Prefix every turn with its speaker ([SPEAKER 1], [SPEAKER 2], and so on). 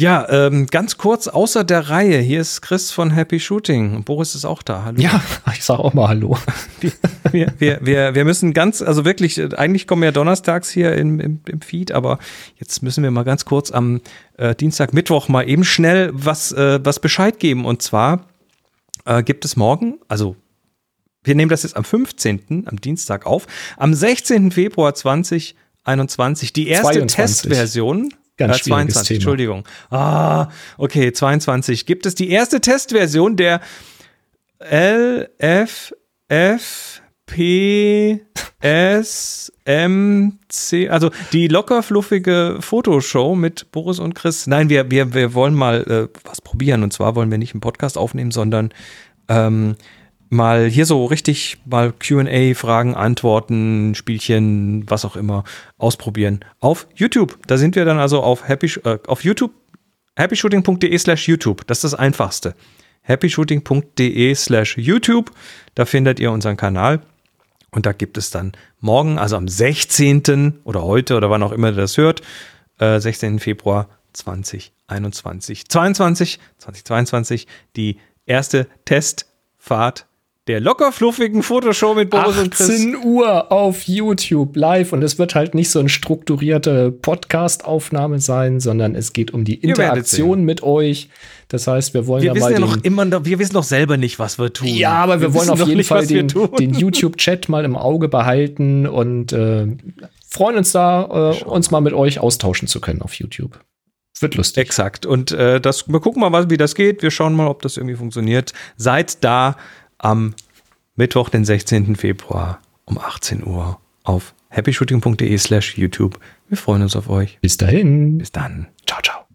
[SPEAKER 1] Ja, ähm, ganz kurz außer der Reihe. Hier ist Chris von Happy Shooting. Boris ist auch da.
[SPEAKER 2] Hallo. Ja, ich sage auch mal Hallo.
[SPEAKER 1] Wir, wir, wir, wir müssen ganz, also wirklich, eigentlich kommen wir donnerstags hier im, im, im Feed, aber jetzt müssen wir mal ganz kurz am äh, Dienstag, Mittwoch mal eben schnell was, äh, was Bescheid geben. Und zwar äh, gibt es morgen, also wir nehmen das jetzt am 15., am Dienstag auf, am 16. Februar 2021 die erste 22. Testversion
[SPEAKER 2] Ganz äh,
[SPEAKER 1] 22, Thema. Entschuldigung. Ah, okay, 22. Gibt es die erste Testversion der LFFPSMC, also die locker fluffige Fotoshow mit Boris und Chris. Nein, wir, wir, wir wollen mal äh, was probieren. Und zwar wollen wir nicht einen Podcast aufnehmen, sondern ähm, mal hier so richtig mal QA, Fragen, Antworten, Spielchen, was auch immer ausprobieren auf YouTube. Da sind wir dann also auf Happy äh, auf YouTube happyshooting.de slash YouTube. Das ist das einfachste. happyshooting.de slash YouTube. Da findet ihr unseren Kanal. Und da gibt es dann morgen, also am 16. oder heute oder wann auch immer ihr das hört, äh, 16. Februar 2021, 22, 2022, die erste Testfahrt der locker fluffigen Fotoshow mit Boris und Chris.
[SPEAKER 2] 18 Uhr auf YouTube live und es wird halt nicht so eine strukturierte Podcast-Aufnahme sein, sondern es geht um die Interaktion mit euch. Das heißt, wir wollen
[SPEAKER 1] wir
[SPEAKER 2] ja mal.
[SPEAKER 1] Ja noch immer, wir wissen doch selber nicht, was wir tun.
[SPEAKER 2] Ja, aber wir, wir wollen auf jeden nicht, Fall den, den YouTube-Chat mal im Auge behalten und äh, freuen uns da, äh, uns mal mit euch austauschen zu können auf YouTube.
[SPEAKER 1] Wird lustig. Exakt. Und äh, das, wir gucken mal, wie das geht. Wir schauen mal, ob das irgendwie funktioniert. Seid da am Mittwoch, den 16. Februar um 18 Uhr auf happyshooting.de slash YouTube. Wir freuen uns auf euch.
[SPEAKER 2] Bis dahin.
[SPEAKER 1] Bis dann. Ciao, ciao.